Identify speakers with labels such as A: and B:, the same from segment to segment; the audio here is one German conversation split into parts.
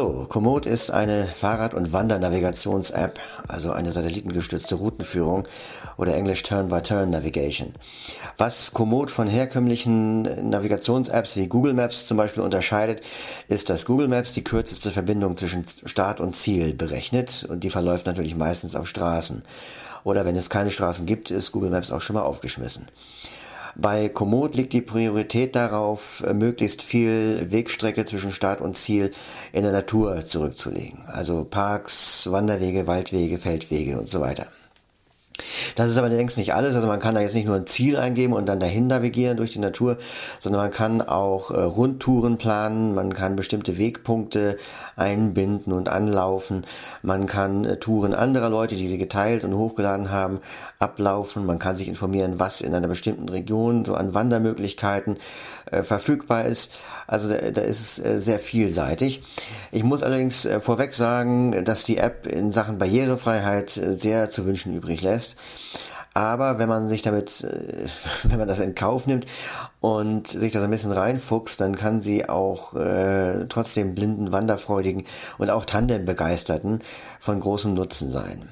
A: Hallo, Komoot ist eine Fahrrad- und Wandernavigations-App, also eine satellitengestützte Routenführung oder englisch Turn-by-Turn Navigation. Was Komoot von herkömmlichen Navigations-Apps wie Google Maps zum Beispiel unterscheidet, ist, dass Google Maps die kürzeste Verbindung zwischen Start und Ziel berechnet und die verläuft natürlich meistens auf Straßen. Oder wenn es keine Straßen gibt, ist Google Maps auch schon mal aufgeschmissen. Bei Komoot liegt die Priorität darauf, möglichst viel Wegstrecke zwischen Start und Ziel in der Natur zurückzulegen. Also Parks, Wanderwege, Waldwege, Feldwege und so weiter. Das ist aber längst nicht alles. Also man kann da jetzt nicht nur ein Ziel eingeben und dann dahin navigieren durch die Natur, sondern man kann auch äh, Rundtouren planen, man kann bestimmte Wegpunkte einbinden und anlaufen, man kann äh, Touren anderer Leute, die sie geteilt und hochgeladen haben, ablaufen, man kann sich informieren, was in einer bestimmten Region so an Wandermöglichkeiten äh, verfügbar ist. Also da, da ist es äh, sehr vielseitig. Ich muss allerdings äh, vorweg sagen, dass die App in Sachen Barrierefreiheit äh, sehr zu wünschen übrig lässt. Aber wenn man sich damit, äh, wenn man das in Kauf nimmt und sich da so ein bisschen reinfuchst, dann kann sie auch äh, trotzdem blinden, wanderfreudigen und auch Tandem-Begeisterten von großem Nutzen sein.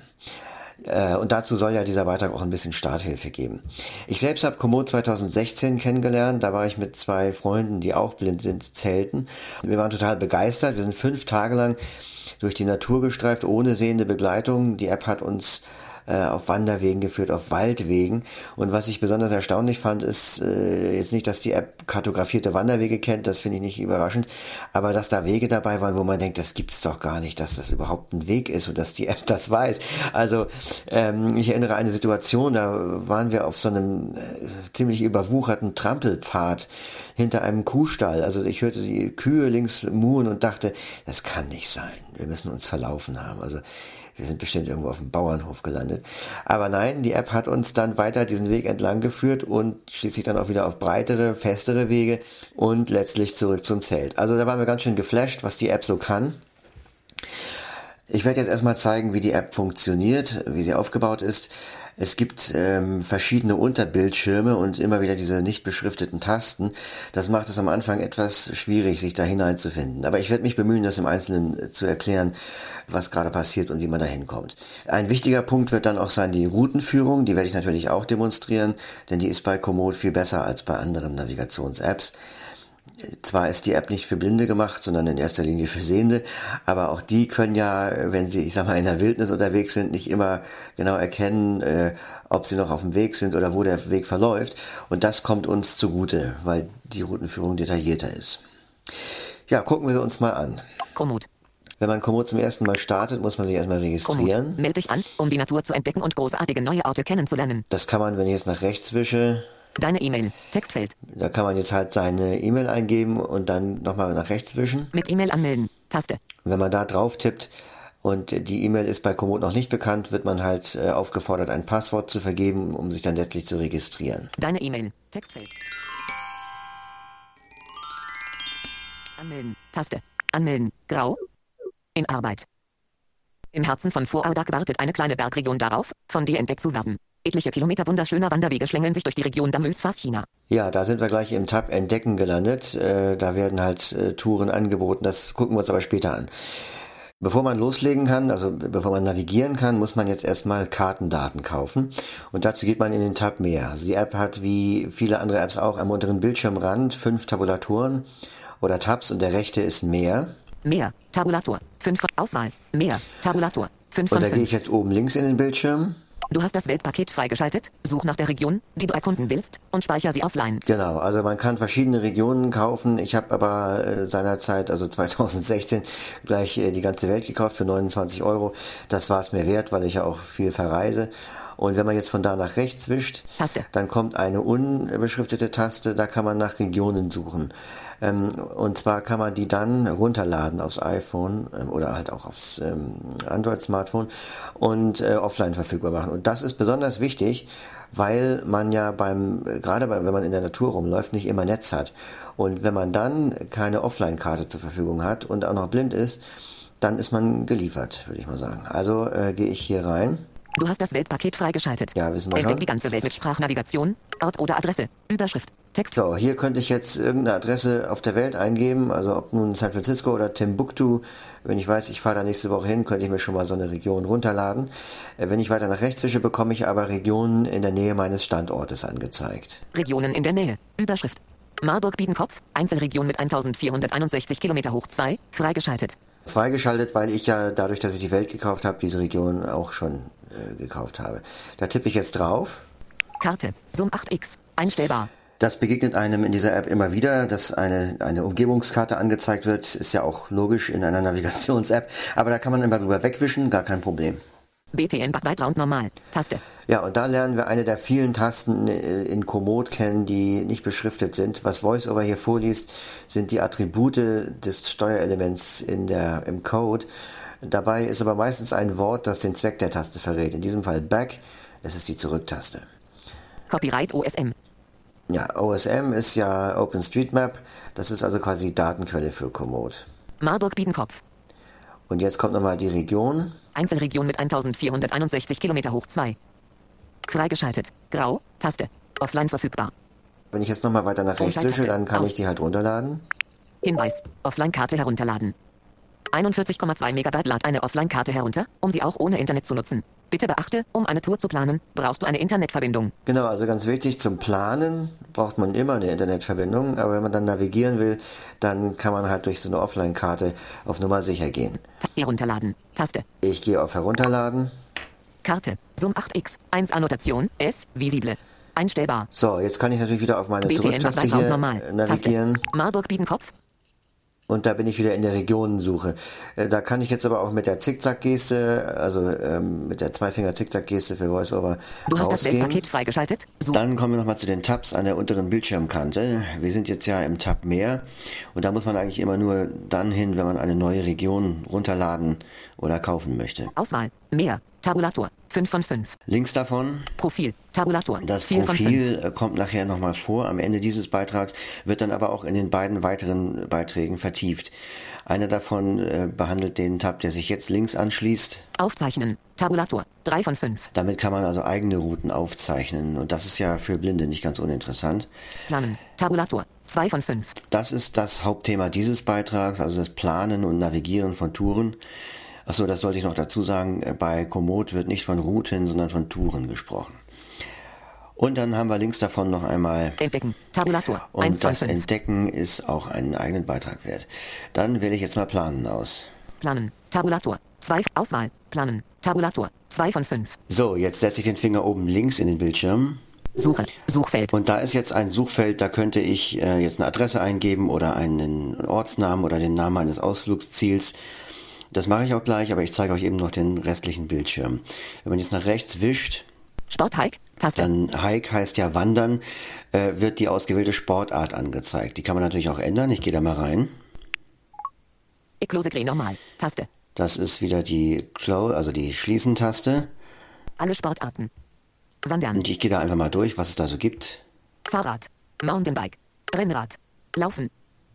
A: Äh, und dazu soll ja dieser Beitrag auch ein bisschen Starthilfe geben. Ich selbst habe Komoot 2016 kennengelernt. Da war ich mit zwei Freunden, die auch blind sind, zelten. Wir waren total begeistert. Wir sind fünf Tage lang durch die Natur gestreift, ohne sehende Begleitung. Die App hat uns äh, auf Wanderwegen geführt, auf Waldwegen. Und was ich besonders erstaunlich fand, ist äh, jetzt nicht, dass die App kartografierte Wanderwege kennt, das finde ich nicht überraschend, aber dass da Wege dabei waren, wo man denkt, das gibt's doch gar nicht, dass das überhaupt ein Weg ist und dass die App das weiß. Also ähm, ich erinnere eine Situation, da waren wir auf so einem äh, ziemlich überwucherten Trampelpfad hinter einem Kuhstall. Also ich hörte die Kühe links muhen und dachte, das kann nicht sein. Wir müssen uns verlaufen haben. Also wir sind bestimmt irgendwo auf dem Bauernhof gelandet. Aber nein, die App hat uns dann weiter diesen Weg entlang geführt und schließlich dann auch wieder auf breitere, festere Wege und letztlich zurück zum Zelt. Also da waren wir ganz schön geflasht, was die App so kann. Ich werde jetzt erstmal zeigen, wie die App funktioniert, wie sie aufgebaut ist. Es gibt ähm, verschiedene Unterbildschirme und immer wieder diese nicht beschrifteten Tasten. Das macht es am Anfang etwas schwierig, sich da hineinzufinden. Aber ich werde mich bemühen, das im Einzelnen äh, zu erklären, was gerade passiert und wie man da hinkommt. Ein wichtiger Punkt wird dann auch sein die Routenführung. Die werde ich natürlich auch demonstrieren, denn die ist bei Komoot viel besser als bei anderen Navigations-Apps. Zwar ist die App nicht für Blinde gemacht, sondern in erster Linie für Sehende, aber auch die können ja, wenn sie, ich sag mal, in der Wildnis unterwegs sind, nicht immer genau erkennen, äh, ob sie noch auf dem Weg sind oder wo der Weg verläuft. Und das kommt uns zugute, weil die Routenführung detaillierter ist. Ja, gucken wir sie uns mal an. Komoot. Wenn man Komoot zum ersten Mal startet, muss man sich erstmal registrieren.
B: Komoot. Meld dich an, um die Natur zu entdecken und großartige neue Orte kennenzulernen.
A: Das kann man, wenn ich jetzt nach rechts wische,
B: Deine E-Mail. Textfeld.
A: Da kann man jetzt halt seine E-Mail eingeben und dann nochmal nach rechts wischen.
B: Mit E-Mail anmelden. Taste.
A: Und wenn man da drauf tippt und die E-Mail ist bei Komoot noch nicht bekannt, wird man halt äh, aufgefordert, ein Passwort zu vergeben, um sich dann letztlich zu registrieren.
B: Deine E-Mail. Textfeld. Anmelden. Taste. Anmelden. Grau. In Arbeit. Im Herzen von Vorarlberg wartet eine kleine Bergregion darauf, von dir entdeckt zu werden. Etliche Kilometer wunderschöner Wanderwege schlängeln sich durch die Region Damülsfass, China.
A: Ja, da sind wir gleich im Tab Entdecken gelandet. Äh, da werden halt äh, Touren angeboten. Das gucken wir uns aber später an. Bevor man loslegen kann, also bevor man navigieren kann, muss man jetzt erstmal Kartendaten kaufen. Und dazu geht man in den Tab mehr. Also die App hat wie viele andere Apps auch am unteren Bildschirmrand fünf Tabulatoren oder Tabs und der rechte ist mehr.
B: Mehr. Tabulator. Fünf. Auswahl. Mehr. Tabulator.
A: Fünf und da gehe ich jetzt oben links in den Bildschirm.
B: Du hast das Weltpaket freigeschaltet, such nach der Region, die du erkunden willst und speicher sie offline.
A: Genau, also man kann verschiedene Regionen kaufen. Ich habe aber äh, seinerzeit, also 2016, gleich äh, die ganze Welt gekauft für 29 Euro. Das war es mir wert, weil ich ja auch viel verreise. Und wenn man jetzt von da nach rechts wischt, Taste. dann kommt eine unbeschriftete Taste, da kann man nach Regionen suchen. Ähm, und zwar kann man die dann runterladen aufs iPhone ähm, oder halt auch aufs ähm, Android-Smartphone und äh, offline verfügbar machen. Und das ist besonders wichtig, weil man ja beim, gerade wenn man in der Natur rumläuft, nicht immer Netz hat. Und wenn man dann keine Offline-Karte zur Verfügung hat und auch noch blind ist, dann ist man geliefert, würde ich mal sagen. Also äh, gehe ich hier rein.
B: Du hast das Weltpaket freigeschaltet.
A: Ja, wissen wir
B: Entdeck
A: schon.
B: die ganze Welt mit Sprachnavigation, Ort oder Adresse, Überschrift, Text.
A: So, hier könnte ich jetzt irgendeine Adresse auf der Welt eingeben, also ob nun San Francisco oder Timbuktu. Wenn ich weiß, ich fahre da nächste Woche hin, könnte ich mir schon mal so eine Region runterladen. Äh, Wenn ich weiter nach rechts wische, bekomme ich aber Regionen in der Nähe meines Standortes angezeigt.
B: Regionen in der Nähe, Überschrift. Marburg-Biedenkopf, Einzelregion mit 1461 Kilometer hoch 2, freigeschaltet.
A: Freigeschaltet, weil ich ja dadurch, dass ich die Welt gekauft habe, diese Region auch schon äh, gekauft habe. Da tippe ich jetzt drauf.
B: Karte, Zoom 8x, einstellbar.
A: Das begegnet einem in dieser App immer wieder, dass eine, eine Umgebungskarte angezeigt wird. Ist ja auch logisch in einer Navigations-App. Aber da kann man immer drüber wegwischen, gar kein Problem.
B: BTN Background normal, Taste.
A: Ja, und da lernen wir eine der vielen Tasten äh, in Komoot kennen, die nicht beschriftet sind. Was VoiceOver hier vorliest, sind die Attribute des Steuerelements in der, im Code. Dabei ist aber meistens ein Wort, das den Zweck der Taste verrät. In diesem Fall Back, es ist die Zurücktaste.
B: Copyright OSM.
A: Ja, OSM ist ja OpenStreetMap. Das ist also quasi die Datenquelle für Komoot.
B: Marburg-Biedenkopf,
A: Und jetzt kommt nochmal die Region.
B: Einzelregion mit 1461 Kilometer hoch 2. Freigeschaltet, Grau, Taste. Offline verfügbar.
A: Wenn ich jetzt nochmal weiter nach rechts wische, dann kann ich die halt runterladen.
B: Hinweis, Offline-Karte herunterladen. 41,2 Megabyte lad eine Offline-Karte herunter, um sie auch ohne Internet zu nutzen. Bitte beachte, um eine Tour zu planen, brauchst du eine Internetverbindung.
A: Genau, also ganz wichtig, zum Planen braucht man immer eine Internetverbindung, aber wenn man dann navigieren will, dann kann man halt durch so eine Offline-Karte auf Nummer sicher gehen.
B: Herunterladen, Taste.
A: Ich gehe auf Herunterladen.
B: Karte, Zoom 8x, 1 Annotation, S, visible. Einstellbar.
A: So, jetzt kann ich natürlich wieder auf meine
B: BTN
A: Zurücktaste hier
B: normal.
A: navigieren
B: Taste. Marburg-Biedenkopf,
A: und da bin ich wieder in der Regionensuche. Äh, Da kann ich jetzt aber auch mit der Zickzack-Geste, also ähm, mit der Zweifinger-Zickzack-Geste für VoiceOver
B: du hast das
A: rausgehen.
B: Weltpaket freigeschaltet. Such
A: Dann kommen wir nochmal zu den Tabs an der unteren Bildschirmkante. Wir sind jetzt ja im Tab mehr und da muss man eigentlich immer nur dann hin, wenn man eine neue Region runterladen oder kaufen möchte.
B: Auswahl, mehr, Tabulator, 5 von 5.
A: Links davon,
B: Profil, Tabulator,
A: das
B: 4 von 5.
A: Profil äh, kommt nachher nochmal vor. Am Ende dieses Beitrags wird dann aber auch in den beiden weiteren Beiträgen vertieft. Einer davon äh, behandelt den Tab, der sich jetzt links anschließt.
B: Aufzeichnen, Tabulator, 3 von 5.
A: Damit kann man also eigene Routen aufzeichnen und das ist ja für Blinde nicht ganz uninteressant.
B: Planen, Tabulator, 2 von 5.
A: Das ist das Hauptthema dieses Beitrags, also das Planen und Navigieren von Touren. Achso, das sollte ich noch dazu sagen, äh, bei Komoot wird nicht von Routen, sondern von Touren gesprochen. Und dann haben wir links davon noch einmal
B: Entdecken, Tabulator, 1
A: und
B: von
A: das
B: 5.
A: Entdecken ist auch einen eigenen Beitrag wert. Dann wähle ich jetzt mal Planen aus.
B: Planen, Tabulator, 2, Auswahl, Planen, Tabulator, 2 von 5.
A: So, jetzt setze ich den Finger oben links in den Bildschirm
B: Suche, Suchfeld,
A: und da ist jetzt ein Suchfeld, da könnte ich äh, jetzt eine Adresse eingeben oder einen Ortsnamen oder den Namen eines Ausflugsziels. Das mache ich auch gleich, aber ich zeige euch eben noch den restlichen Bildschirm. Wenn man jetzt nach rechts wischt,
B: Sporthike, Taste,
A: dann Hike heißt ja Wandern, äh, wird die ausgewählte Sportart angezeigt. Die kann man natürlich auch ändern. Ich gehe da mal rein.
B: Eklose Grey normal, Taste,
A: Das ist wieder die Close, also die Schließen-Taste.
B: alle Sportarten. Wandern,
A: Und ich gehe da einfach mal durch, was es da so gibt.
B: Fahrrad, Mountainbike, Rennrad, Laufen,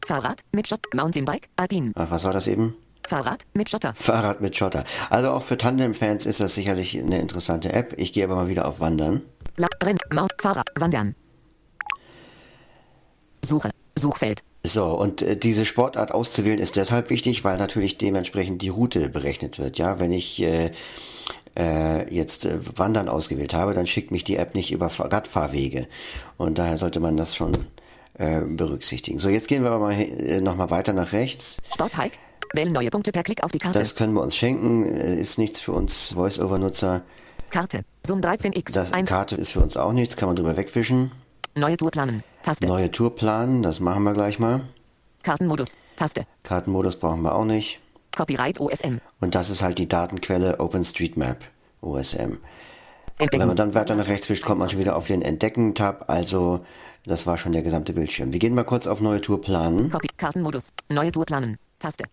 B: Fahrrad mit Schott, Mountainbike, Alpin,
A: Ach, was war das eben?
B: Fahrrad mit Schotter,
A: Fahrrad mit Schotter. Also auch für Tandem-Fans ist das sicherlich eine interessante App. Ich gehe aber mal wieder auf Wandern.
B: La Renn, Mount, Fahrrad, Wandern. Suche, Suchfeld,
A: So, und äh, diese Sportart auszuwählen ist deshalb wichtig, weil natürlich dementsprechend die Route berechnet wird. Ja, wenn ich äh, äh, jetzt äh, Wandern ausgewählt habe, dann schickt mich die App nicht über Fahr- Radfahrwege. Und daher sollte man das schon äh, berücksichtigen. So, jetzt gehen wir aber mal äh, nochmal weiter nach rechts.
B: Sporthike, wählen neue Punkte per Klick auf die Karte.
A: Das können wir uns schenken, äh, ist nichts für uns Voice-Over-Nutzer.
B: Karte, Zoom 13x,
A: Das
B: 1,
A: Karte ist für uns auch nichts, kann man drüber wegwischen.
B: neue Tour planen, Taste,
A: Neue Tour planen, das machen wir gleich mal.
B: Kartenmodus, Taste,
A: Kartenmodus brauchen wir auch nicht.
B: Copyright OSM,
A: Und das ist halt die Datenquelle OpenStreetMap, OSM. Wenn
B: Entdecken,
A: man dann weiter nach rechts wischt, kommt man schon wieder auf den Entdecken-Tab. Also, das war schon der gesamte Bildschirm. Wir gehen mal kurz auf neue Tour planen.
B: Copy, Kartenmodus, neue Tour planen, Taste.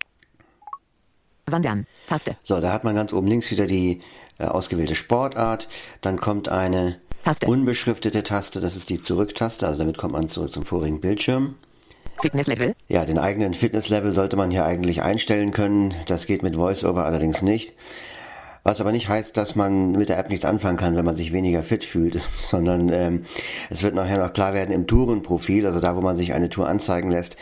B: Wandern, Taste,
A: So, da hat man ganz oben links wieder die äh, ausgewählte Sportart. Dann kommt eine
B: Taste.
A: unbeschriftete Taste, das ist die Zurück-Taste. Also damit kommt man zurück zum vorigen Bildschirm.
B: Fitnesslevel,
A: Ja, den eigenen Fitnesslevel sollte man hier eigentlich einstellen können. Das geht mit VoiceOver allerdings nicht. Was aber nicht heißt, dass man mit der App nichts anfangen kann, wenn man sich weniger fit fühlt, sondern ähm, es wird nachher noch klar werden im Tourenprofil, also da, wo man sich eine Tour anzeigen lässt,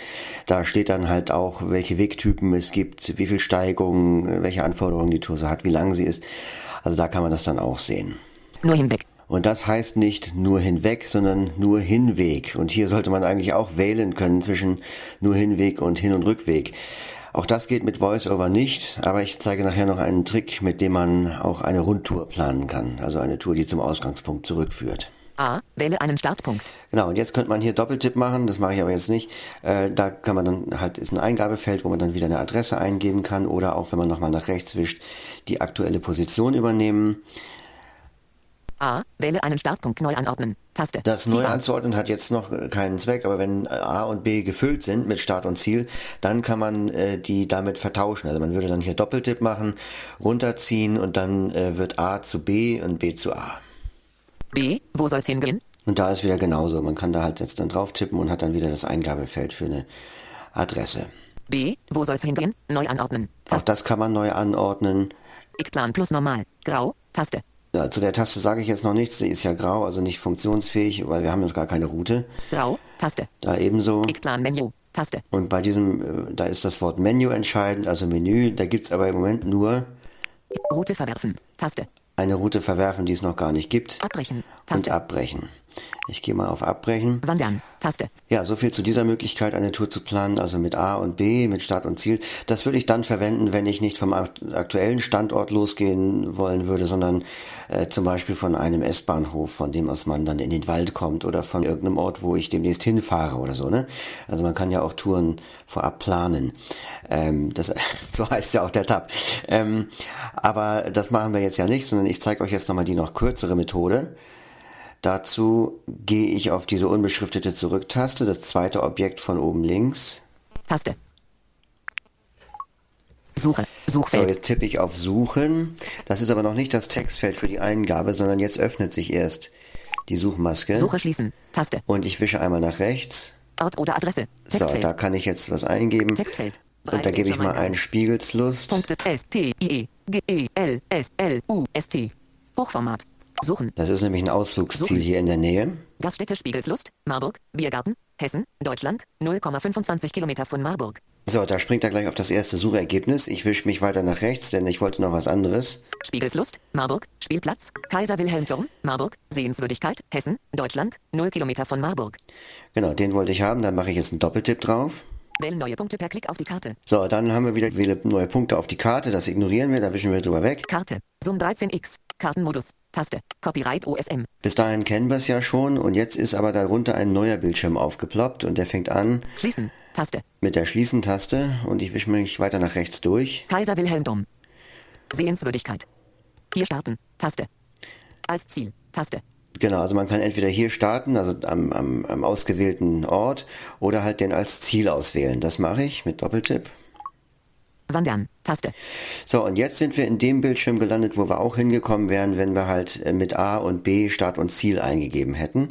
A: da steht dann halt auch, welche Wegtypen es gibt, wie viel Steigungen, welche Anforderungen die Tour so hat, wie lang sie ist. Also da kann man das dann auch sehen.
B: Nur hinweg.
A: Und das heißt nicht nur hinweg, sondern nur Hinweg. Und hier sollte man eigentlich auch wählen können zwischen nur Hinweg und Hin- und Rückweg. Auch das geht mit VoiceOver nicht, aber ich zeige nachher noch einen Trick, mit dem man auch eine Rundtour planen kann. Also eine Tour, die zum Ausgangspunkt zurückführt.
B: A. Wähle einen Startpunkt.
A: Genau, und jetzt könnte man hier Doppeltipp machen, das mache ich aber jetzt nicht. Äh, da kann man dann halt, ist ein Eingabefeld, wo man dann wieder eine Adresse eingeben kann oder auch, wenn man nochmal nach rechts wischt, die aktuelle Position übernehmen.
B: A. Wähle einen Startpunkt neu anordnen. Taste.
A: Das neu anzuordnen hat jetzt noch keinen Zweck, aber wenn A und B gefüllt sind mit Start und Ziel, dann kann man äh, die damit vertauschen. Also man würde dann hier Doppeltipp machen, runterziehen und dann äh, wird A zu B und B zu A.
B: B. Wo soll's hingehen?
A: Und da ist wieder genauso. Man kann da halt jetzt dann drauf tippen und hat dann wieder das Eingabefeld für eine Adresse.
B: B. Wo soll's hingehen? Neu anordnen.
A: Auch
B: Taste.
A: das kann man neu anordnen.
B: Plan plus normal. Grau. Taste.
A: Ja, zu der Taste sage ich jetzt noch nichts. Sie ist ja grau, also nicht funktionsfähig, weil wir haben noch gar keine Route.
B: Grau. Taste.
A: Da ebenso.
B: Plan Menü. Taste.
A: Und bei diesem, äh, da ist das Wort Menü entscheidend, also Menü. Da gibt's aber im Moment nur
B: Route verwerfen. Taste.
A: eine Route verwerfen, die es noch gar nicht gibt.
B: Abbrechen.
A: Und
B: Taste.
A: abbrechen. Ich gehe mal auf Abbrechen.
B: Wandern. Taste.
A: Ja, so viel zu dieser Möglichkeit, eine Tour zu planen, also mit A und B, mit Start und Ziel. Das würde ich dann verwenden, wenn ich nicht vom akt- aktuellen Standort losgehen wollen würde, sondern äh, zum Beispiel von einem S-Bahnhof, von dem aus man dann in den Wald kommt oder von irgendeinem Ort, wo ich demnächst hinfahre oder so. Ne? Also man kann ja auch Touren vorab planen. Ähm, das, so heißt ja auch der Tab. Ähm, aber das machen wir jetzt ja nicht, sondern ich zeige euch jetzt nochmal die noch kürzere Methode. Dazu gehe ich auf diese unbeschriftete Zurücktaste, das zweite Objekt von oben links.
B: Taste. Suche.
A: So,
B: Suchfeld.
A: jetzt tippe ich auf Suchen. Das ist aber noch nicht das Textfeld für die Eingabe, sondern jetzt öffnet sich erst die Suchmaske.
B: Suche schließen. Taste.
A: Und ich wische einmal nach rechts.
B: Ort oder Adresse.
A: So,
B: Textfeld.
A: da kann ich jetzt was eingeben.
B: Textfeld.
A: Und da gebe ich mal ein Spiegelslust.
B: Punkte S P I E G E L S L U S T. Hochformat. Suchen.
A: Das ist nämlich ein Ausflugsziel
B: Suchen.
A: hier in der Nähe.
B: Gaststätte Spiegelslust, Marburg, Biergarten, Hessen, Deutschland, 0,25 Kilometer von Marburg.
A: So, da springt er gleich auf das erste Suchergebnis. Ich wische mich weiter nach rechts, denn ich wollte noch was anderes.
B: Spiegelslust, Marburg, Spielplatz, Kaiser Wilhelm Turm, Marburg, Sehenswürdigkeit, Hessen, Deutschland, 0 Kilometer von Marburg.
A: Genau, den wollte ich haben. Dann mache ich jetzt einen Doppeltipp drauf.
B: Wählen neue Punkte per Klick auf die Karte.
A: So, dann haben wir wieder wähle neue Punkte auf die Karte. Das ignorieren wir, da wischen wir drüber weg.
B: Karte. Zoom 13x. Kartenmodus. Taste. Copyright OSM.
A: Bis dahin kennen wir es ja schon und jetzt ist aber darunter ein neuer Bildschirm aufgeploppt und der fängt an
B: Schließen. Taste.
A: mit der Schließen-Taste und ich wische mich weiter nach rechts durch.
B: Kaiser Wilhelm Dom. Sehenswürdigkeit. Hier starten. Taste. Als Ziel. Taste.
A: Genau, also man kann entweder hier starten, also am, am, am ausgewählten Ort, oder halt den als Ziel auswählen. Das mache ich mit Doppeltipp.
B: Wandern. Taste.
A: So, und jetzt sind wir in dem Bildschirm gelandet, wo wir auch hingekommen wären, wenn wir halt äh, mit A und B Start und Ziel eingegeben hätten.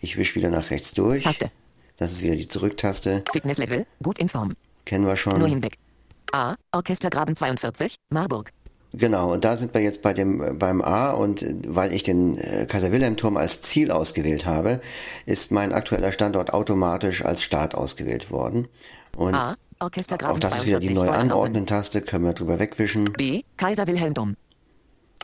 A: Ich wische wieder nach rechts durch.
B: Taste.
A: Das ist wieder die Zurücktaste.
B: Fitnesslevel. Gut in Form.
A: Kennen wir
B: Nur
A: schon.
B: hinweg. A. Orchestergraben 42. Marburg.
A: Genau, und da sind wir jetzt bei dem äh, beim A und äh, weil ich den äh, Kaiser Wilhelm Turm als Ziel ausgewählt habe, ist mein aktueller Standort automatisch als Start ausgewählt worden. Und
B: A. Orchestergraben
A: auch das ist wieder die
B: 42.
A: neu anordnen. Taste, können wir drüber wegwischen.
B: B. Kaiser Wilhelm Dom.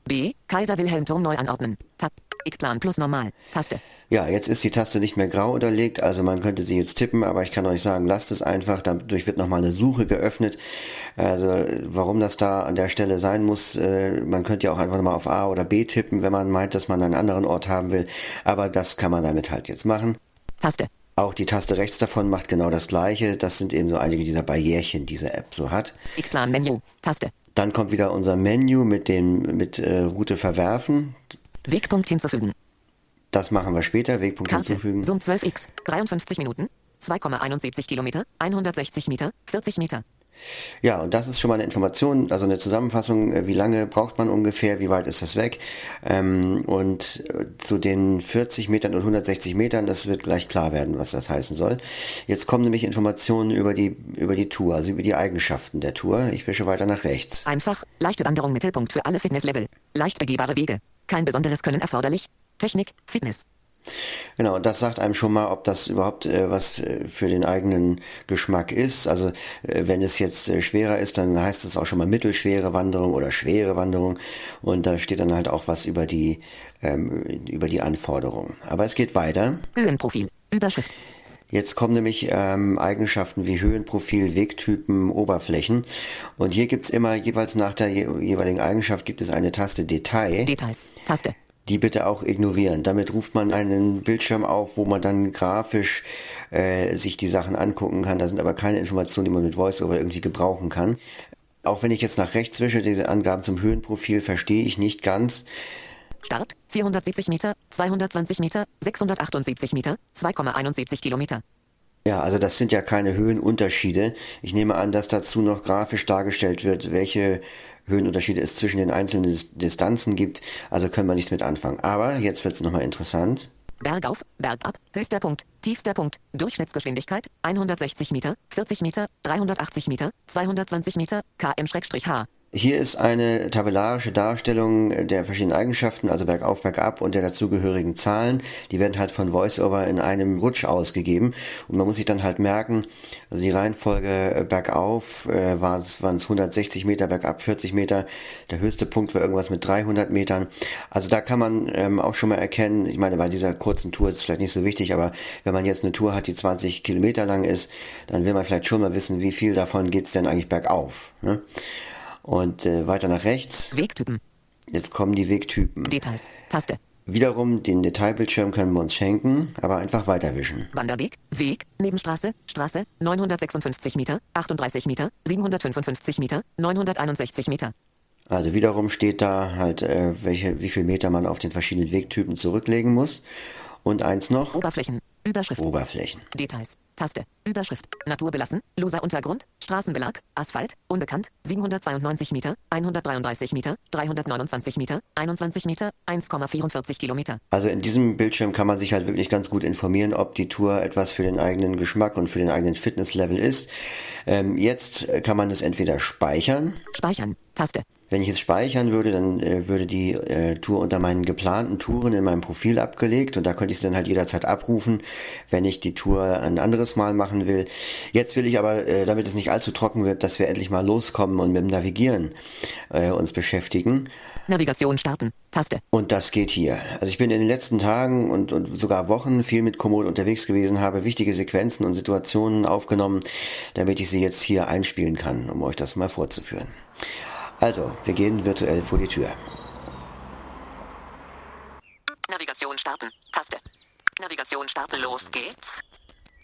B: B. Kaiser Wilhelm Turm neu anordnen. Tab. Plan plus normal. Taste.
A: Ja, jetzt ist die Taste nicht mehr grau unterlegt, also man könnte sie jetzt tippen, aber ich kann euch sagen, lasst es einfach, dadurch wird nochmal eine Suche geöffnet. Also warum das da an der Stelle sein muss, äh, man könnte ja auch einfach nochmal auf A oder B tippen, wenn man meint, dass man einen anderen Ort haben will, aber das kann man damit halt jetzt machen.
B: Taste.
A: Auch die Taste rechts davon macht genau das gleiche, das sind eben so einige dieser Barrierchen, die diese App so hat.
B: Plan Menü. Taste.
A: Dann kommt wieder unser Menü mit dem mit äh, Route verwerfen.
B: Wegpunkt hinzufügen.
A: Das machen wir später, Wegpunkt
B: Karte.
A: hinzufügen.
B: Zoom 12x. 53 Minuten. 2,71 Kilometer. 160 Meter. 40 Meter.
A: Ja, und das ist schon mal eine Information, also eine Zusammenfassung, äh, wie lange braucht man ungefähr, wie weit ist das weg. Ähm, und äh, zu den 40 Metern und 160 Metern, das wird gleich klar werden, was das heißen soll. Jetzt kommen nämlich Informationen über die, über die Tour, also über die Eigenschaften der Tour. Ich wische weiter nach rechts.
B: Einfach, leichte Wanderung Mittelpunkt für alle Fitnesslevel. Leicht begehbare Wege. Kein besonderes Können erforderlich. Technik, Fitness.
A: Genau, und das sagt einem schon mal, ob das überhaupt äh, was äh, für den eigenen Geschmack ist. Also äh, wenn es jetzt äh, schwerer ist, dann heißt es auch schon mal mittelschwere Wanderung oder schwere Wanderung. Und da steht dann halt auch was über die, ähm, über die Anforderungen. Aber es geht weiter.
B: Höhenprofil. Überschrift.
A: Jetzt kommen nämlich ähm, Eigenschaften wie Höhenprofil, Wegtypen, Oberflächen. Und hier gibt's immer jeweils nach der je jeweiligen Eigenschaft gibt es eine Taste Detail.
B: Details. Taste.
A: Die bitte auch ignorieren. Damit ruft man einen Bildschirm auf, wo man dann grafisch äh, sich die Sachen angucken kann. Da sind aber keine Informationen, die man mit VoiceOver irgendwie gebrauchen kann. Auch wenn ich jetzt nach rechts wische, diese Angaben zum Höhenprofil verstehe ich nicht ganz.
B: Start 470 Meter, 220 Meter, 678 Meter, 2,71 Kilometer.
A: Ja, also das sind ja keine Höhenunterschiede. Ich nehme an, dass dazu noch grafisch dargestellt wird, welche Höhenunterschiede es zwischen den einzelnen Dis Distanzen gibt. Also können wir nichts mit anfangen. Aber jetzt wird es nochmal interessant.
B: Bergauf, bergab, höchster Punkt, tiefster Punkt, Durchschnittsgeschwindigkeit 160 Meter, 40 Meter, 380 Meter, 220 Meter, km-h.
A: Hier ist eine tabellarische Darstellung der verschiedenen Eigenschaften, also bergauf, bergab und der dazugehörigen Zahlen. Die werden halt von VoiceOver in einem Rutsch ausgegeben und man muss sich dann halt merken, also die Reihenfolge äh, bergauf äh, waren es 160 Meter, bergab 40 Meter, der höchste Punkt war irgendwas mit 300 Metern. Also da kann man ähm, auch schon mal erkennen, ich meine, bei dieser kurzen Tour ist es vielleicht nicht so wichtig, aber wenn man jetzt eine Tour hat, die 20 Kilometer lang ist, dann will man vielleicht schon mal wissen, wie viel davon geht's denn eigentlich bergauf. Ne? Und äh, weiter nach rechts.
B: Wegtypen.
A: Jetzt kommen die Wegtypen.
B: Details. Taste.
A: Wiederum den Detailbildschirm können wir uns schenken, aber einfach weiterwischen.
B: Wanderweg, Weg, Nebenstraße, Straße, 956 Meter, 38 Meter, 755 Meter, 961 Meter.
A: Also wiederum steht da halt, äh, welche, wie viel Meter man auf den verschiedenen Wegtypen zurücklegen muss. Und eins noch.
B: Oberflächen, Überschrift.
A: Oberflächen.
B: Details. Taste. Überschrift. Natur belassen. Loser Untergrund. Straßenbelag. Asphalt. Unbekannt. 792 Meter. 133 Meter. 329 Meter. 21 Meter. 1,44 Kilometer.
A: Also in diesem Bildschirm kann man sich halt wirklich ganz gut informieren, ob die Tour etwas für den eigenen Geschmack und für den eigenen Fitnesslevel ist. Ähm, jetzt kann man es entweder speichern.
B: Speichern. Taste.
A: Wenn ich es speichern würde, dann äh, würde die äh, Tour unter meinen geplanten Touren in meinem Profil abgelegt und da könnte ich es dann halt jederzeit abrufen, wenn ich die Tour ein anderes Mal machen will. Jetzt will ich aber, äh, damit es nicht allzu trocken wird, dass wir endlich mal loskommen und mit dem Navigieren äh, uns beschäftigen.
B: Navigation starten. Taste.
A: Und das geht hier. Also ich bin in den letzten Tagen und, und sogar Wochen viel mit Komoot unterwegs gewesen, habe wichtige Sequenzen und Situationen aufgenommen, damit ich sie jetzt hier einspielen kann, um euch das mal vorzuführen. Also, wir gehen virtuell vor die Tür.
B: Navigation starten. Taste. Navigation starten. Los geht's.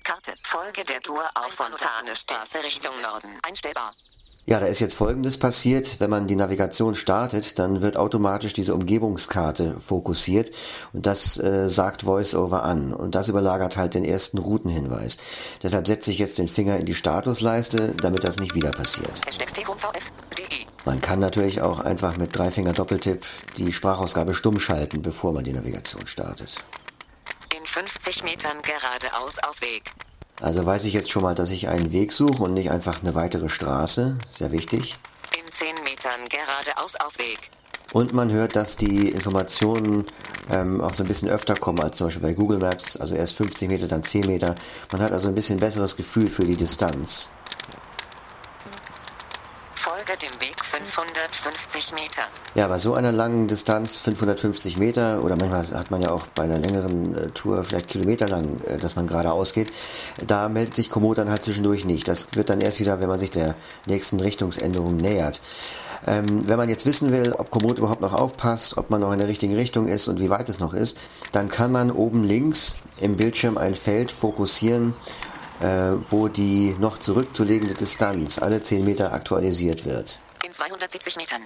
B: Karte. Folge der Tour auf Fontane Straße Richtung Norden. Einstellbar.
A: Ja, da ist jetzt Folgendes passiert. Wenn man die Navigation startet, dann wird automatisch diese Umgebungskarte fokussiert und das äh, sagt VoiceOver an und das überlagert halt den ersten Routenhinweis. Deshalb setze ich jetzt den Finger in die Statusleiste, damit das nicht wieder passiert. Man kann natürlich auch einfach mit Dreifinger Doppeltipp die Sprachausgabe stumm schalten, bevor man die Navigation startet.
B: In 50 Metern geradeaus auf Weg.
A: Also weiß ich jetzt schon mal, dass ich einen Weg suche und nicht einfach eine weitere Straße. Sehr wichtig.
B: In 10 Metern geradeaus auf Weg.
A: Und man hört, dass die Informationen ähm, auch so ein bisschen öfter kommen als zum Beispiel bei Google Maps. Also erst 50 Meter, dann 10 Meter. Man hat also ein bisschen besseres Gefühl für die Distanz.
B: Folge dem Weg 550 Meter.
A: Ja, bei so einer langen Distanz, 550 Meter, oder manchmal hat man ja auch bei einer längeren äh, Tour vielleicht kilometerlang, äh, dass man geradeaus geht, da meldet sich Komoot dann halt zwischendurch nicht. Das wird dann erst wieder, wenn man sich der nächsten Richtungsänderung nähert. Ähm, wenn man jetzt wissen will, ob Komoot überhaupt noch aufpasst, ob man noch in der richtigen Richtung ist und wie weit es noch ist, dann kann man oben links im Bildschirm ein Feld fokussieren, äh, wo die noch zurückzulegende Distanz alle 10 Meter aktualisiert wird.
B: In 270 Metern.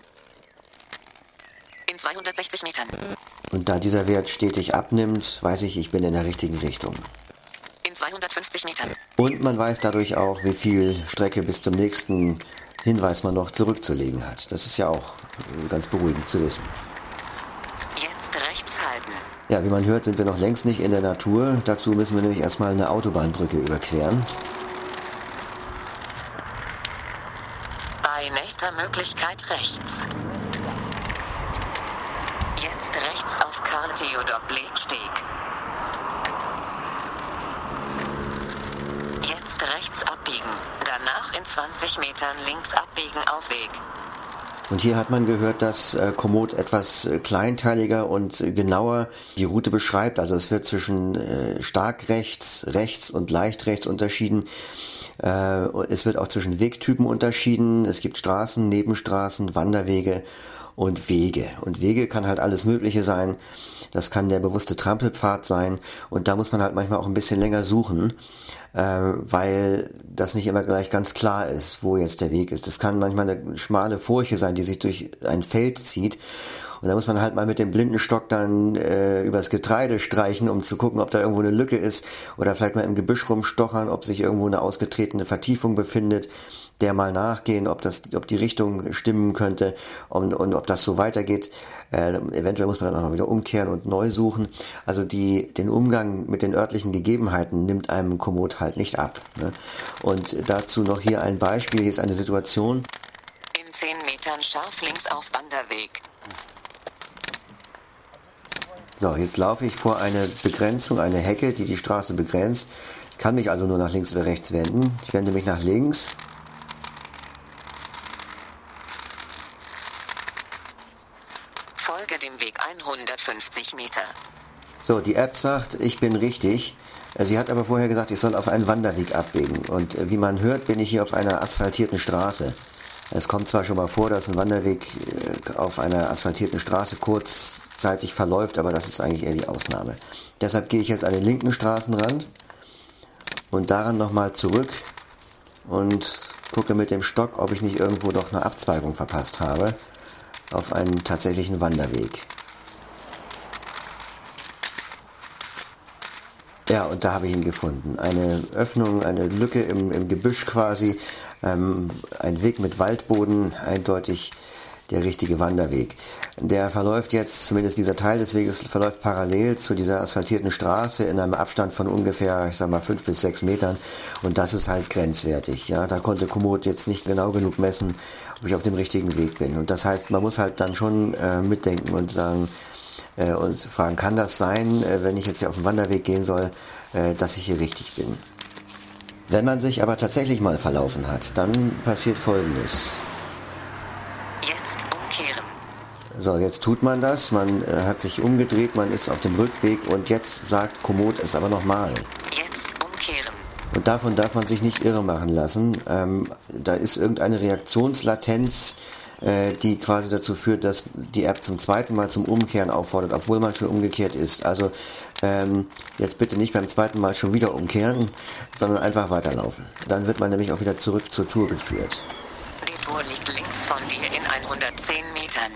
B: In 260 Metern.
A: Und da dieser Wert stetig abnimmt, weiß ich, ich bin in der richtigen Richtung.
B: In 200 250 Metern.
A: Und man weiß dadurch auch, wie viel Strecke bis zum nächsten Hinweis man noch zurückzulegen hat. Das ist ja auch ganz beruhigend zu wissen.
B: Jetzt rechts halten.
A: Ja, wie man hört, sind wir noch längst nicht in der Natur. Dazu müssen wir nämlich erstmal eine Autobahnbrücke überqueren.
B: Bei nächster Möglichkeit rechts. Jetzt rechts auf Karl Theodor Blegsteg. Jetzt rechts abbiegen. Danach in 20 Metern links abbiegen auf Weg.
A: Und hier hat man gehört, dass äh, Komoot etwas äh, kleinteiliger und äh, genauer die Route beschreibt. Also es wird zwischen stark rechts, rechts und leicht rechts unterschieden. Äh, es wird auch zwischen Wegtypen unterschieden. Es gibt Straßen, Nebenstraßen, Wanderwege und Wege. Und Wege kann halt alles Mögliche sein. Das kann der bewusste Trampelpfad sein. Und da muss man halt manchmal auch ein bisschen länger suchen, äh, weil das nicht immer gleich ganz klar ist, wo jetzt der Weg ist. Das kann manchmal eine schmale Furche sein, die sich durch ein Feld zieht. Und da muss man halt mal mit dem blinden Stock dann äh, übers Getreide streichen, um zu gucken, ob da irgendwo eine Lücke ist. Oder vielleicht mal im Gebüsch rumstochern, ob sich irgendwo eine ausgetretene Vertiefung befindet der mal nachgehen, ob das, ob die Richtung stimmen könnte und, und ob das so weitergeht. Äh, eventuell muss man dann auch mal wieder umkehren und neu suchen. Also die, den Umgang mit den örtlichen Gegebenheiten nimmt einem Komoot halt nicht ab. Ne? Und dazu noch hier ein Beispiel. Hier ist eine Situation.
B: In 10 Metern scharf links auf Wanderweg.
A: So, jetzt laufe ich vor eine Begrenzung, eine Hecke, die die Straße begrenzt. Ich kann mich also nur nach links oder rechts wenden. Ich wende mich nach links
B: Folge dem Weg 150 Meter.
A: So, die App sagt, ich bin richtig. Sie hat aber vorher gesagt, ich soll auf einen Wanderweg abbiegen. Und wie man hört, bin ich hier auf einer asphaltierten Straße. Es kommt zwar schon mal vor, dass ein Wanderweg äh, auf einer asphaltierten Straße kurzzeitig verläuft, aber das ist eigentlich eher die Ausnahme. Deshalb gehe ich jetzt an den linken Straßenrand und daran nochmal zurück und gucke mit dem Stock, ob ich nicht irgendwo doch eine Abzweigung verpasst habe auf einen tatsächlichen Wanderweg. Ja, und da habe ich ihn gefunden. Eine Öffnung, eine Lücke im, im Gebüsch quasi, ähm, ein Weg mit Waldboden, eindeutig der richtige Wanderweg. Der verläuft jetzt, zumindest dieser Teil des Weges verläuft parallel zu dieser asphaltierten Straße in einem Abstand von ungefähr, ich sag mal, fünf bis sechs Metern. Und das ist halt grenzwertig. Ja, da konnte Komoot jetzt nicht genau genug messen, ob ich auf dem richtigen Weg bin. Und das heißt, man muss halt dann schon äh, mitdenken und sagen, äh, und fragen, kann das sein, äh, wenn ich jetzt hier auf den Wanderweg gehen soll, äh, dass ich hier richtig bin? Wenn man sich aber tatsächlich mal verlaufen hat, dann passiert Folgendes.
B: Jetzt umkehren.
A: So, jetzt tut man das, man äh, hat sich umgedreht, man ist auf dem Rückweg und jetzt sagt Komoot es aber nochmal.
B: Jetzt umkehren.
A: Und davon darf man sich nicht irre machen lassen. Ähm, da ist irgendeine Reaktionslatenz, äh, die quasi dazu führt, dass die App zum zweiten Mal zum Umkehren auffordert, obwohl man schon umgekehrt ist. Also ähm, jetzt bitte nicht beim zweiten Mal schon wieder umkehren, sondern einfach weiterlaufen. Dann wird man nämlich auch wieder zurück zur Tour geführt.
B: Die Tour liegt links von dir in 110 Metern.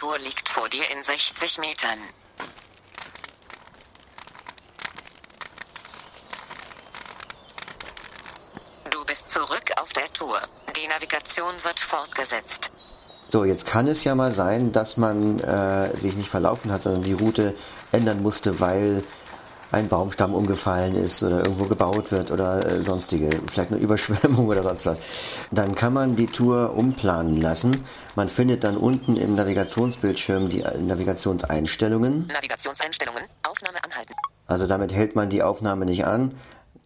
B: Die Tour liegt vor dir in 60 Metern. Du bist zurück auf der Tour. Die Navigation wird fortgesetzt.
A: So, jetzt kann es ja mal sein, dass man äh, sich nicht verlaufen hat, sondern die Route ändern musste, weil ein Baumstamm umgefallen ist oder irgendwo gebaut wird oder äh, sonstige, vielleicht eine Überschwemmung oder sonst was. Dann kann man die Tour umplanen lassen. Man findet dann unten im Navigationsbildschirm die äh, Navigationseinstellungen.
B: Navigationseinstellungen. Aufnahme anhalten.
A: Also damit hält man die Aufnahme nicht an.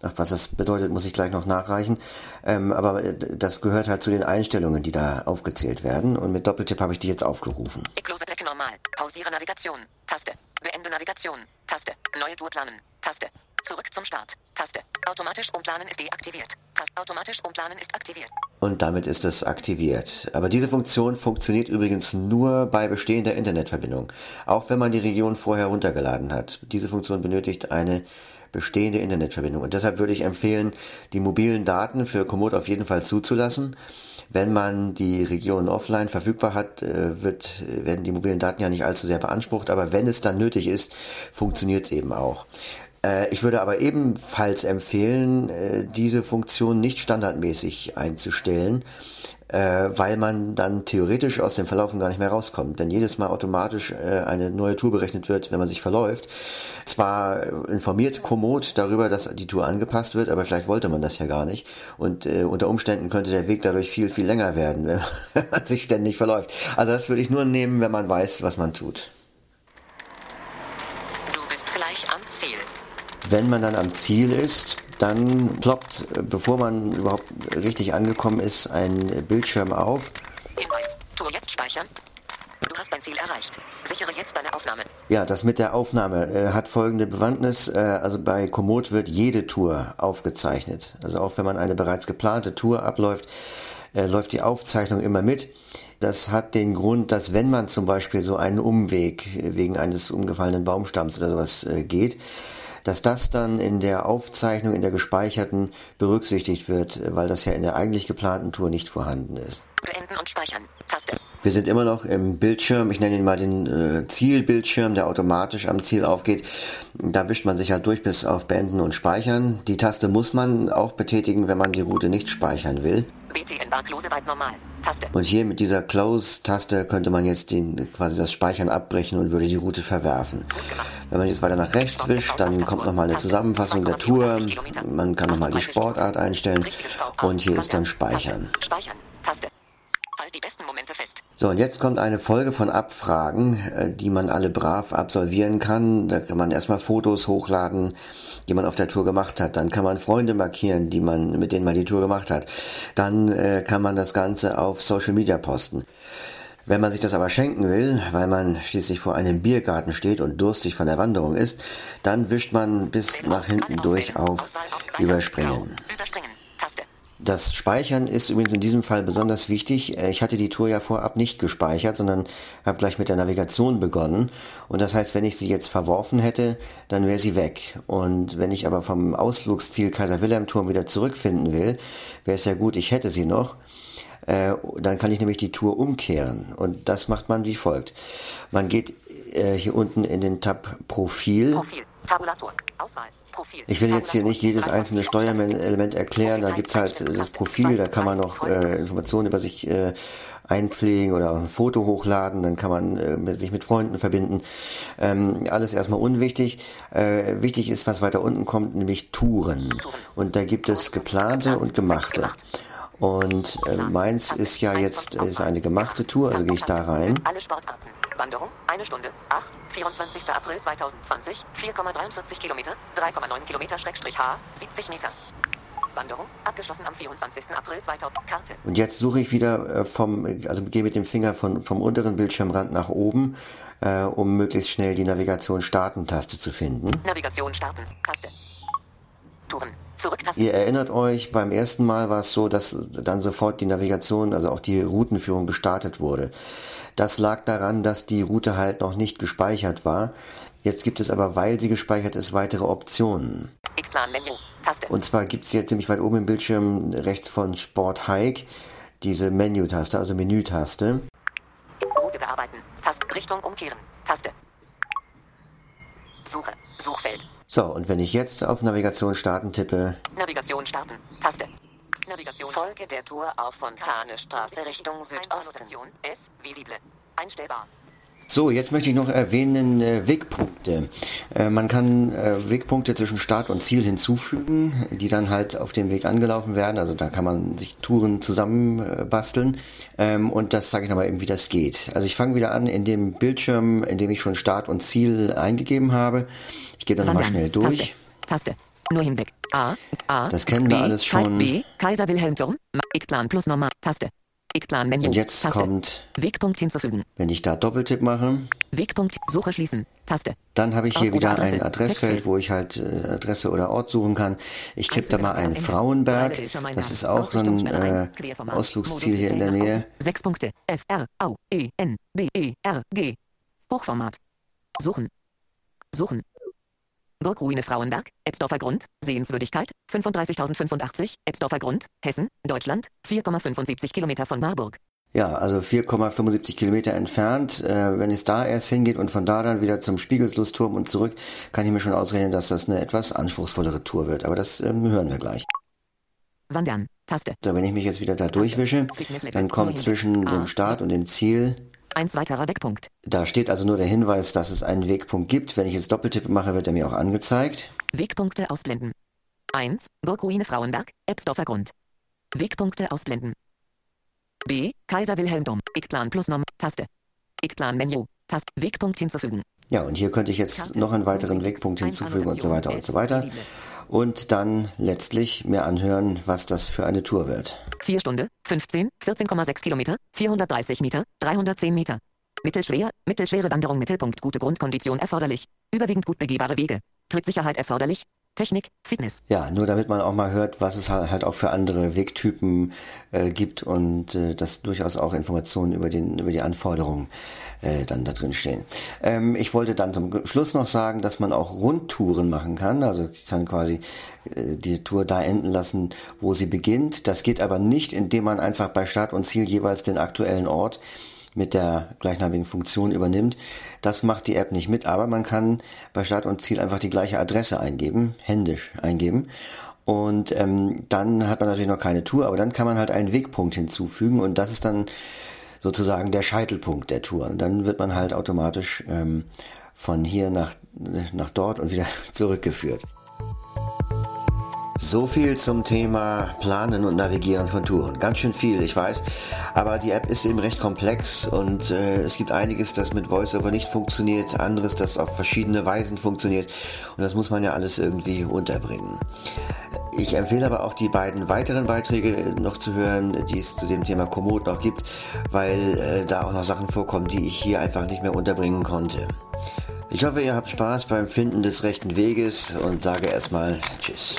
A: Ach, was das bedeutet, muss ich gleich noch nachreichen. Ähm, aber äh, das gehört halt zu den Einstellungen, die da aufgezählt werden. Und mit Doppeltipp habe ich die jetzt aufgerufen.
B: Close Blöcke normal. Pausiere Navigation. Taste. Beende Navigation. Taste. Neue Tour planen. Taste. Zurück zum Start. Taste. Automatisch umplanen ist deaktiviert. Taste. Automatisch umplanen ist aktiviert.
A: Und damit ist es aktiviert. Aber diese Funktion funktioniert übrigens nur bei bestehender Internetverbindung. Auch wenn man die Region vorher runtergeladen hat. Diese Funktion benötigt eine bestehende Internetverbindung. Und deshalb würde ich empfehlen, die mobilen Daten für Komoot auf jeden Fall zuzulassen. Wenn man die Region offline verfügbar hat, äh, wird, werden die mobilen Daten ja nicht allzu sehr beansprucht, aber wenn es dann nötig ist, funktioniert es eben auch. Äh, ich würde aber ebenfalls empfehlen, äh, diese Funktion nicht standardmäßig einzustellen, äh, weil man dann theoretisch aus dem Verlaufen gar nicht mehr rauskommt. Wenn jedes Mal automatisch eine neue Tour berechnet wird, wenn man sich verläuft. Zwar informiert Komoot darüber, dass die Tour angepasst wird, aber vielleicht wollte man das ja gar nicht. Und unter Umständen könnte der Weg dadurch viel, viel länger werden, wenn man sich ständig verläuft. Also das würde ich nur nehmen, wenn man weiß, was man tut.
B: Du bist gleich am Ziel.
A: Wenn man dann am Ziel ist, dann ploppt, bevor man überhaupt richtig angekommen ist, ein Bildschirm auf.
B: Hinweis. Tour jetzt speichern. Du hast dein Ziel erreicht. Sichere jetzt deine Aufnahme.
A: Ja, das mit der Aufnahme äh, hat folgende Bewandtnis. Äh, also bei Komoot wird jede Tour aufgezeichnet. Also auch wenn man eine bereits geplante Tour abläuft, äh, läuft die Aufzeichnung immer mit. Das hat den Grund, dass wenn man zum Beispiel so einen Umweg wegen eines umgefallenen Baumstamms oder sowas äh, geht, dass das dann in der Aufzeichnung, in der gespeicherten berücksichtigt wird, weil das ja in der eigentlich geplanten Tour nicht vorhanden ist.
B: Beenden und speichern. Taste.
A: Wir sind immer noch im Bildschirm, ich nenne ihn mal den äh, Zielbildschirm, der automatisch am Ziel aufgeht. Da wischt man sich halt durch bis auf Beenden und Speichern. Die Taste muss man auch betätigen, wenn man die Route nicht speichern will.
B: BTN Close weit normal. Taste.
A: Und hier mit dieser Close-Taste könnte man jetzt den, quasi das Speichern abbrechen und würde die Route verwerfen. Wenn man jetzt weiter nach rechts wischt, dann kommt nochmal eine Zusammenfassung der Tour. Man kann nochmal die Sportart einstellen und hier ist dann Speichern.
B: Speichern. Taste. Halt die besten Momente fest.
A: So, und jetzt kommt eine Folge von Abfragen, äh, die man alle brav absolvieren kann. Da kann man erstmal Fotos hochladen, die man auf der Tour gemacht hat. Dann kann man Freunde markieren, die man, mit denen man die Tour gemacht hat. Dann äh, kann man das Ganze auf Social Media posten. Wenn man sich das aber schenken will, weil man schließlich vor einem Biergarten steht und durstig von der Wanderung ist, dann wischt man bis nach hinten durch auf Überspringen.
B: Überspringen.
A: Das Speichern ist übrigens in diesem Fall besonders wichtig. Äh, Ich hatte die Tour ja vorab nicht gespeichert, sondern habe gleich mit der Navigation begonnen. Und das heißt, wenn ich sie jetzt verworfen hätte, dann wäre sie weg. Und wenn ich aber vom Ausflugsziel Kaiser Wilhelm Turm wieder zurückfinden will, wäre es ja gut, ich hätte sie noch. Äh, Dann kann ich nämlich die Tour umkehren. Und das macht man wie folgt. Man geht äh, hier unten in den Tab Profil.
B: Profil. Tabulator.
A: Ich will jetzt hier nicht jedes einzelne Steuerelement erklären, da gibt's halt äh, das Profil, da kann man noch äh, Informationen über sich äh, einpflegen oder ein Foto hochladen, dann kann man äh, sich mit Freunden verbinden. Ähm, alles erstmal unwichtig. Äh, wichtig ist, was weiter unten kommt, nämlich Touren. Und da gibt es geplante und gemachte. Und äh, meins ist ja jetzt ist eine gemachte Tour, also gehe ich da rein.
B: Alle Sportarten. Wanderung, eine Stunde, 8, 24. April 2020, 4,43 Kilometer, 3,9 Kilometer Schrägstrich H, 70 Meter. Wanderung, abgeschlossen am 24. April 2000. Karte.
A: Und jetzt suche ich wieder äh, vom, also gehe mit dem Finger von, vom unteren Bildschirmrand nach oben, äh, um möglichst schnell die Navigation Starten-Taste zu finden.
B: Navigation starten. Taste. Touren. Zurück-Taste.
A: Ihr erinnert euch, beim ersten Mal war es so, dass dann sofort die Navigation, also auch die Routenführung gestartet wurde. Das lag daran, dass die Route halt noch nicht gespeichert war. Jetzt gibt es aber, weil sie gespeichert ist, weitere Optionen. Und zwar gibt's hier ziemlich weit oben im Bildschirm rechts von Sport Hike diese Menü-Taste, also Menü-Taste.
B: Route bearbeiten. Taste. Richtung umkehren. Taste. Suche. Suchfeld.
A: So, und wenn ich jetzt auf Navigation starten tippe,
B: Navigation starten. Taste. Navigation. Folge der Tour auf Fontanestraße Richtung Südosten. S. Visible. Einstellbar.
A: So, jetzt möchte ich noch erwähnen äh, Wegpunkte. Äh, man kann äh, Wegpunkte zwischen Start und Ziel hinzufügen, die dann halt auf dem Weg angelaufen werden. Also da kann man sich Touren zusammen äh, basteln. Ähm, und das sage ich nochmal eben, wie das geht. Also ich fange wieder an in dem Bildschirm, in dem ich schon Start und Ziel eingegeben habe. Ich gehe dann nochmal schnell durch.
B: Taste. Taste. Nur hinweg. A. A.
A: Das kennen wir
B: B,
A: alles schon.
B: B. Kaiser Wilhelm Turm. Plus Normal. Taste. Eckplan Menü.
A: Und jetzt
B: Taste.
A: kommt,
B: Wegpunkt hinzufügen.
A: wenn ich da Doppeltipp mache,
B: Wegpunkt. Suche schließen. Taste.
A: Dann habe ich hier
B: Ort
A: wieder
B: oder
A: ein
B: Adresse.
A: Adressfeld,
B: Textfeld.
A: wo ich halt äh, Adresse oder Ort suchen kann. Ich tippe da mal ein
B: Ende.
A: Frauenberg. Das ist auch so ein äh. Ausflugsziel hier in der Nähe.
B: Sechs Punkte. F R A E N B E R G. Hochformat. Suchen. Suchen. Burgruine Frauenberg, Ebsdorfer Grund, Sehenswürdigkeit, 35.085, Ebsdorfer Grund, Hessen, Deutschland, 4,75 Kilometer von Marburg.
A: Ja, also 4,75 Kilometer entfernt. Äh, wenn es da erst hingeht und von da dann wieder zum Spiegelslustturm und zurück, kann ich mir schon ausrechnen, dass das eine etwas anspruchsvollere Tour wird. Aber das ähm, hören wir gleich.
B: Wandern, Taste.
A: So, wenn ich mich jetzt wieder da durchwische, dann kommt zwischen dem Start und dem Ziel
B: Eins weiterer Wegpunkt.
A: Da steht also nur der Hinweis, dass es einen Wegpunkt gibt. Wenn ich jetzt Doppeltipp mache, wird er mir auch angezeigt.
B: Wegpunkte ausblenden. 1. Burgruine Frauenberg, Ebsdorfer Grund. Wegpunkte ausblenden. B. Kaiser Wilhelm Dom. Eckplan plus Nom. Taste. Eckplan Menü. Taste. Wegpunkt hinzufügen.
A: Ja, und hier könnte ich jetzt noch einen weiteren Wegpunkt hinzufügen und so weiter und so weiter. Und dann letztlich mir anhören, was das für eine Tour wird.
B: 4 Stunden, 15, 14,6 Kilometer, 430 Meter, 310 Meter. Mittelschwer, mittelschwere Wanderung, Mittelpunkt, gute Grundkondition erforderlich. Überwiegend gut begehbare Wege. Trittsicherheit erforderlich. Technik, Fitness.
A: Ja, nur damit man auch mal hört, was es halt auch für andere Wegtypen äh, gibt und äh, dass durchaus auch Informationen über, den, über die Anforderungen äh, dann da drin stehen. Ähm, ich wollte dann zum Schluss noch sagen, dass man auch Rundtouren machen kann. Also ich kann quasi äh, die Tour da enden lassen, wo sie beginnt. Das geht aber nicht, indem man einfach bei Start und Ziel jeweils den aktuellen Ort mit der gleichnamigen Funktion übernimmt. Das macht die App nicht mit, aber man kann bei Start und Ziel einfach die gleiche Adresse eingeben, händisch eingeben. Und ähm, dann hat man natürlich noch keine Tour, aber dann kann man halt einen Wegpunkt hinzufügen und das ist dann sozusagen der Scheitelpunkt der Tour. Und dann wird man halt automatisch ähm, von hier nach, nach dort und wieder zurückgeführt. So viel zum Thema Planen und Navigieren von Touren. Ganz schön viel, ich weiß. Aber die App ist eben recht komplex und äh, es gibt einiges, das mit VoiceOver nicht funktioniert, anderes, das auf verschiedene Weisen funktioniert. Und das muss man ja alles irgendwie unterbringen. Ich empfehle aber auch die beiden weiteren Beiträge noch zu hören, die es zu dem Thema Komoot noch gibt, weil äh, da auch noch Sachen vorkommen, die ich hier einfach nicht mehr unterbringen konnte. Ich hoffe, ihr habt Spaß beim Finden des rechten Weges und sage erstmal Tschüss.